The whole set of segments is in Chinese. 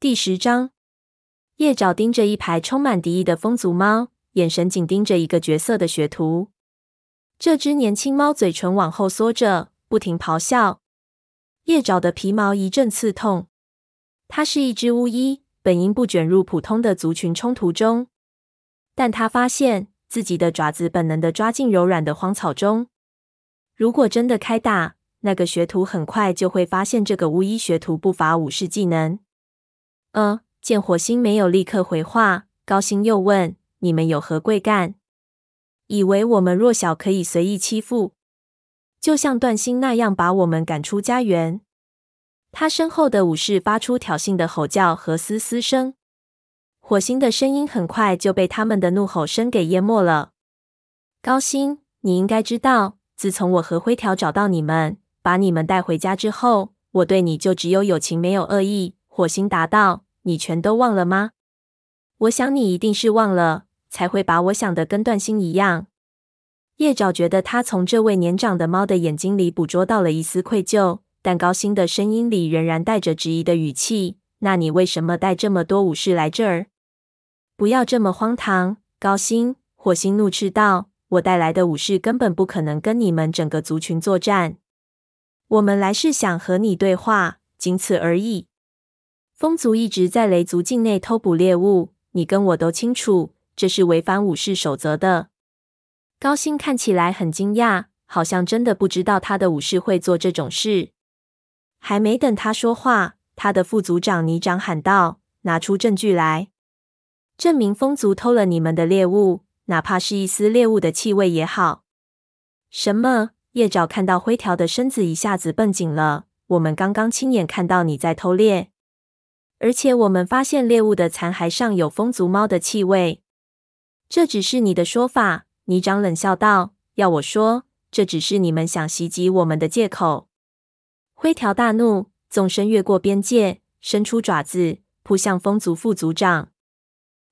第十章，叶爪盯着一排充满敌意的风族猫，眼神紧盯着一个角色的学徒。这只年轻猫嘴唇往后缩着，不停咆哮。叶爪的皮毛一阵刺痛。它是一只巫医，本应不卷入普通的族群冲突中，但它发现自己的爪子本能地抓进柔软的荒草中。如果真的开打，那个学徒很快就会发现这个巫医学徒不乏武士技能。呃，见火星没有立刻回话，高星又问：“你们有何贵干？以为我们弱小可以随意欺负，就像段星那样把我们赶出家园？”他身后的武士发出挑衅的吼叫和嘶嘶声，火星的声音很快就被他们的怒吼声给淹没了。高星，你应该知道，自从我和灰条找到你们，把你们带回家之后，我对你就只有友情，没有恶意。火星答道：“你全都忘了吗？我想你一定是忘了，才会把我想的跟段星一样。”叶爪觉得他从这位年长的猫的眼睛里捕捉到了一丝愧疚，但高星的声音里仍然带着质疑的语气：“那你为什么带这么多武士来这儿？不要这么荒唐！”高星，火星怒斥道：“我带来的武士根本不可能跟你们整个族群作战。我们来是想和你对话，仅此而已。”风族一直在雷族境内偷捕猎物，你跟我都清楚，这是违反武士守则的。高星看起来很惊讶，好像真的不知道他的武士会做这种事。还没等他说话，他的副族长泥长喊道：“拿出证据来，证明风族偷了你们的猎物，哪怕是一丝猎物的气味也好。”什么？叶爪看到灰条的身子一下子绷紧了。我们刚刚亲眼看到你在偷猎。而且我们发现猎物的残骸上有风族猫的气味，这只是你的说法。泥长冷笑道：“要我说，这只是你们想袭击我们的借口。”灰条大怒，纵身越过边界，伸出爪子扑向风族副族长。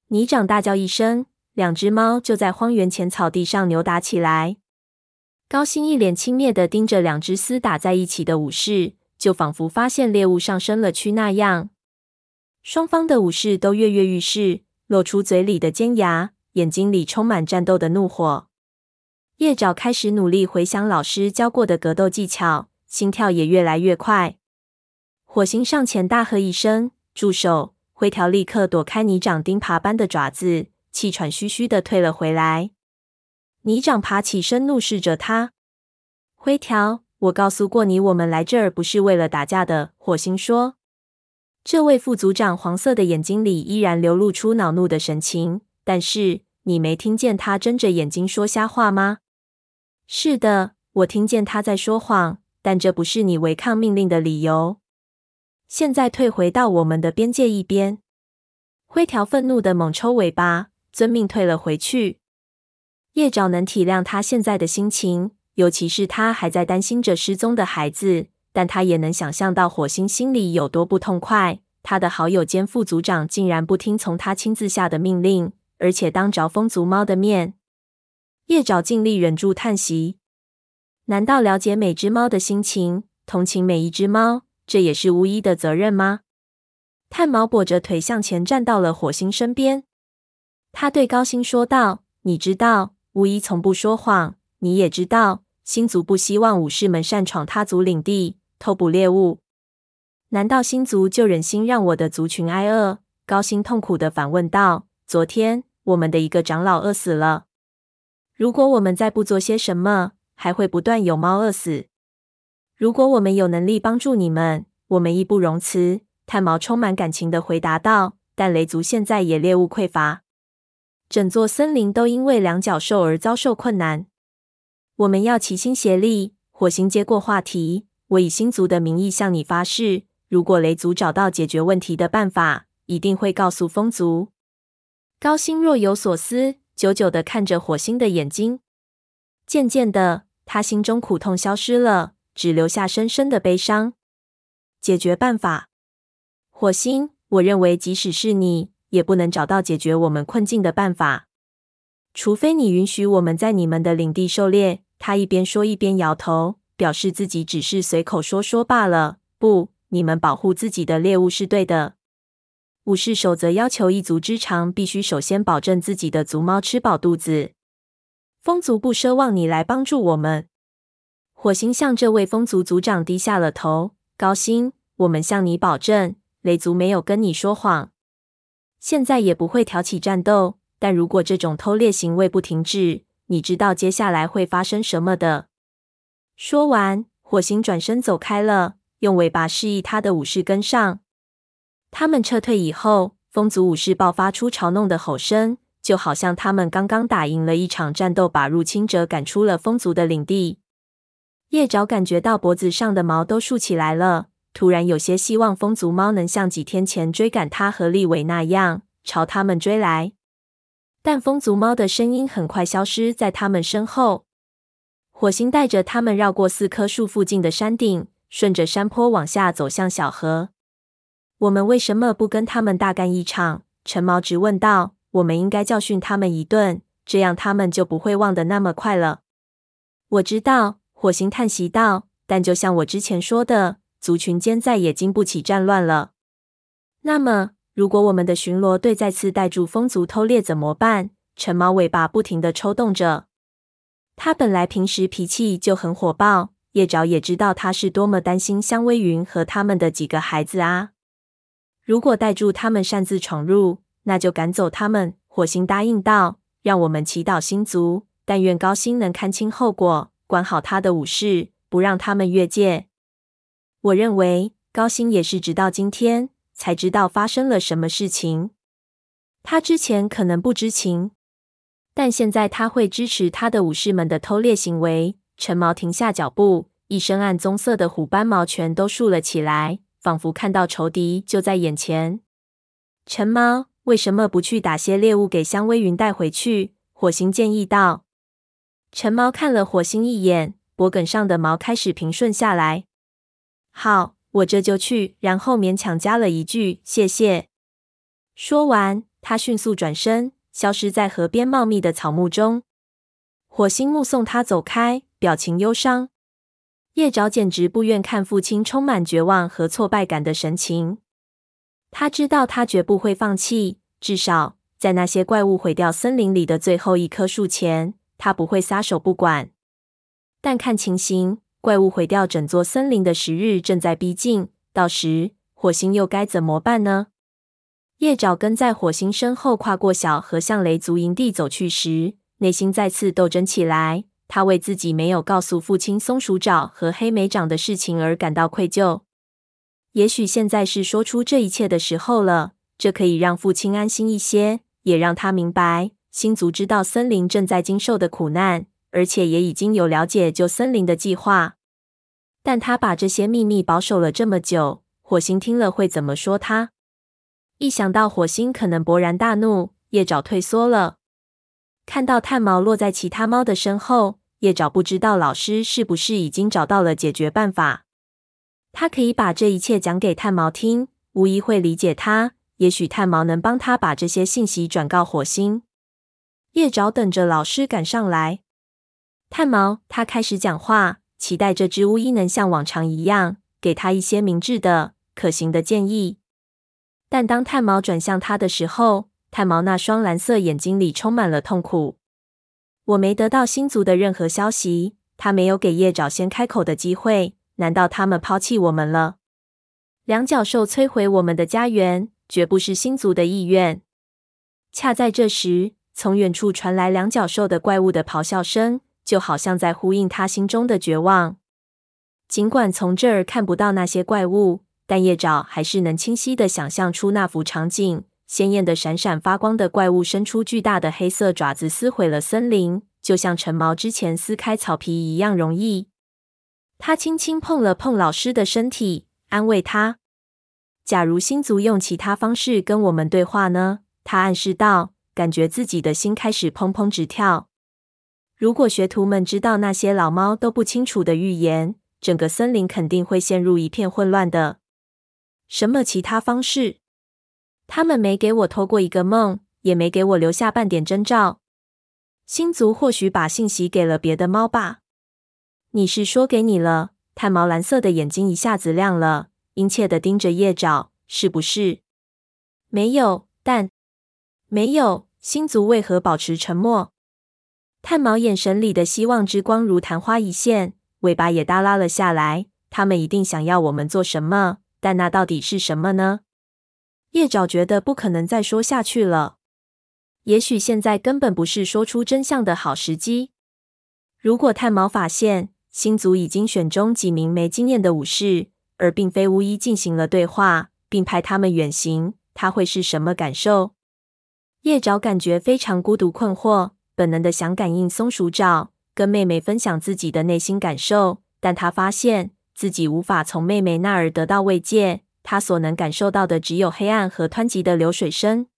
泥长大叫一声，两只猫就在荒原前草地上扭打起来。高星一脸轻蔑地盯着两只厮打在一起的武士，就仿佛发现猎物上升了蛆那样。双方的武士都跃跃欲试，露出嘴里的尖牙，眼睛里充满战斗的怒火。叶爪开始努力回想老师教过的格斗技巧，心跳也越来越快。火星上前大喝一声：“住手！”灰条立刻躲开泥掌钉耙般的爪子，气喘吁吁地退了回来。泥掌爬起身，怒视着他：“灰条，我告诉过你，我们来这儿不是为了打架的。”火星说。这位副组长黄色的眼睛里依然流露出恼怒的神情，但是你没听见他睁着眼睛说瞎话吗？是的，我听见他在说谎，但这不是你违抗命令的理由。现在退回到我们的边界一边。灰条愤怒的猛抽尾巴，遵命退了回去。叶爪能体谅他现在的心情，尤其是他还在担心着失踪的孩子。但他也能想象到火星心里有多不痛快。他的好友兼副族长竟然不听从他亲自下的命令，而且当着风族猫的面。叶爪尽力忍住叹息。难道了解每只猫的心情，同情每一只猫，这也是巫医的责任吗？炭毛跛着腿向前站到了火星身边。他对高星说道：“你知道，巫医从不说谎。你也知道，星族不希望武士们擅闯他族领地。”偷捕猎物，难道星族就忍心让我的族群挨饿？高星痛苦地反问道：“昨天我们的一个长老饿死了，如果我们再不做些什么，还会不断有猫饿死。如果我们有能力帮助你们，我们义不容辞。”炭毛充满感情地回答道：“但雷族现在也猎物匮乏，整座森林都因为两脚兽而遭受困难，我们要齐心协力。”火星接过话题。我以星族的名义向你发誓，如果雷族找到解决问题的办法，一定会告诉风族。高星若有所思，久久的看着火星的眼睛。渐渐的，他心中苦痛消失了，只留下深深的悲伤。解决办法，火星，我认为即使是你，也不能找到解决我们困境的办法，除非你允许我们在你们的领地狩猎。他一边说，一边摇头。表示自己只是随口说说罢了。不，你们保护自己的猎物是对的。武士守则要求一族之长必须首先保证自己的族猫吃饱肚子。风族不奢望你来帮助我们。火星向这位风族族长低下了头。高星，我们向你保证，雷族没有跟你说谎，现在也不会挑起战斗。但如果这种偷猎行为不停止，你知道接下来会发生什么的。说完，火星转身走开了，用尾巴示意他的武士跟上。他们撤退以后，风族武士爆发出嘲弄的吼声，就好像他们刚刚打赢了一场战斗，把入侵者赶出了风族的领地。叶爪感觉到脖子上的毛都竖起来了，突然有些希望风族猫能像几天前追赶他和利伟那样朝他们追来。但风族猫的声音很快消失在他们身后。火星带着他们绕过四棵树附近的山顶，顺着山坡往下走向小河。我们为什么不跟他们大干一场？陈毛直问道。我们应该教训他们一顿，这样他们就不会忘得那么快了。我知道，火星叹息道。但就像我之前说的，族群间再也经不起战乱了。那么，如果我们的巡逻队再次带住风族偷猎怎么办？陈毛尾巴不停地抽动着。他本来平时脾气就很火爆，叶爪也知道他是多么担心香薇云和他们的几个孩子啊。如果带住他们擅自闯入，那就赶走他们。火星答应道：“让我们祈祷星族，但愿高星能看清后果，管好他的武士，不让他们越界。”我认为高星也是直到今天才知道发生了什么事情。他之前可能不知情，但现在他会支持他的武士们的偷猎行为。陈毛停下脚步，一身暗棕色的虎斑毛全都竖了起来。仿佛看到仇敌就在眼前。陈毛，为什么不去打些猎物给香薇云带回去？火星建议道。陈毛看了火星一眼，脖颈上的毛开始平顺下来。好，我这就去。然后勉强加了一句：“谢谢。”说完，他迅速转身，消失在河边茂密的草木中。火星目送他走开，表情忧伤。叶爪简直不愿看父亲充满绝望和挫败感的神情。他知道他绝不会放弃，至少在那些怪物毁掉森林里的最后一棵树前，他不会撒手不管。但看情形，怪物毁掉整座森林的时日正在逼近，到时火星又该怎么办呢？叶爪跟在火星身后跨过小河，向雷族营地走去时，内心再次斗争起来。他为自己没有告诉父亲松鼠爪和黑莓长的事情而感到愧疚。也许现在是说出这一切的时候了，这可以让父亲安心一些，也让他明白星族知道森林正在经受的苦难，而且也已经有了解救森林的计划。但他把这些秘密保守了这么久，火星听了会怎么说他？一想到火星可能勃然大怒，叶爪退缩了。看到炭毛落在其他猫的身后，叶爪不知道老师是不是已经找到了解决办法。他可以把这一切讲给炭毛听，无疑会理解他。也许炭毛能帮他把这些信息转告火星。叶爪等着老师赶上来。炭毛，他开始讲话，期待这只巫医能像往常一样，给他一些明智的、可行的建议。但当炭毛转向他的时候，炭毛那双蓝色眼睛里充满了痛苦。我没得到星族的任何消息，他没有给叶爪先开口的机会。难道他们抛弃我们了？两角兽摧毁我们的家园，绝不是星族的意愿。恰在这时，从远处传来两角兽的怪物的咆哮声，就好像在呼应他心中的绝望。尽管从这儿看不到那些怪物，但叶爪还是能清晰地想象出那幅场景。鲜艳的、闪闪发光的怪物伸出巨大的黑色爪子，撕毁了森林，就像橙毛之前撕开草皮一样容易。他轻轻碰了碰老师的身体，安慰他：“假如星族用其他方式跟我们对话呢？”他暗示道，感觉自己的心开始砰砰直跳。如果学徒们知道那些老猫都不清楚的预言，整个森林肯定会陷入一片混乱的。什么其他方式？他们没给我托过一个梦，也没给我留下半点征兆。星族或许把信息给了别的猫吧？你是说给你了？炭毛蓝色的眼睛一下子亮了，殷切的盯着叶爪，是不是？没有，但没有。星族为何保持沉默？炭毛眼神里的希望之光如昙花一现，尾巴也耷拉了下来。他们一定想要我们做什么，但那到底是什么呢？叶爪觉得不可能再说下去了。也许现在根本不是说出真相的好时机。如果炭毛发现星族已经选中几名没经验的武士，而并非巫医进行了对话，并派他们远行，他会是什么感受？叶爪感觉非常孤独困惑，本能的想感应松鼠爪，跟妹妹分享自己的内心感受，但他发现自己无法从妹妹那儿得到慰藉，他所能感受到的只有黑暗和湍急的流水声。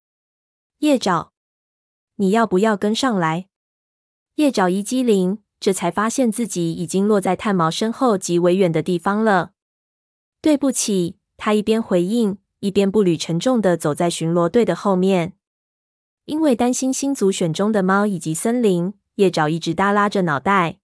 叶爪，你要不要跟上来？叶爪一激灵，这才发现自己已经落在炭毛身后极为远的地方了。对不起，他一边回应，一边步履沉重的走在巡逻队的后面。因为担心星族选中的猫以及森林，叶爪一直耷拉着脑袋。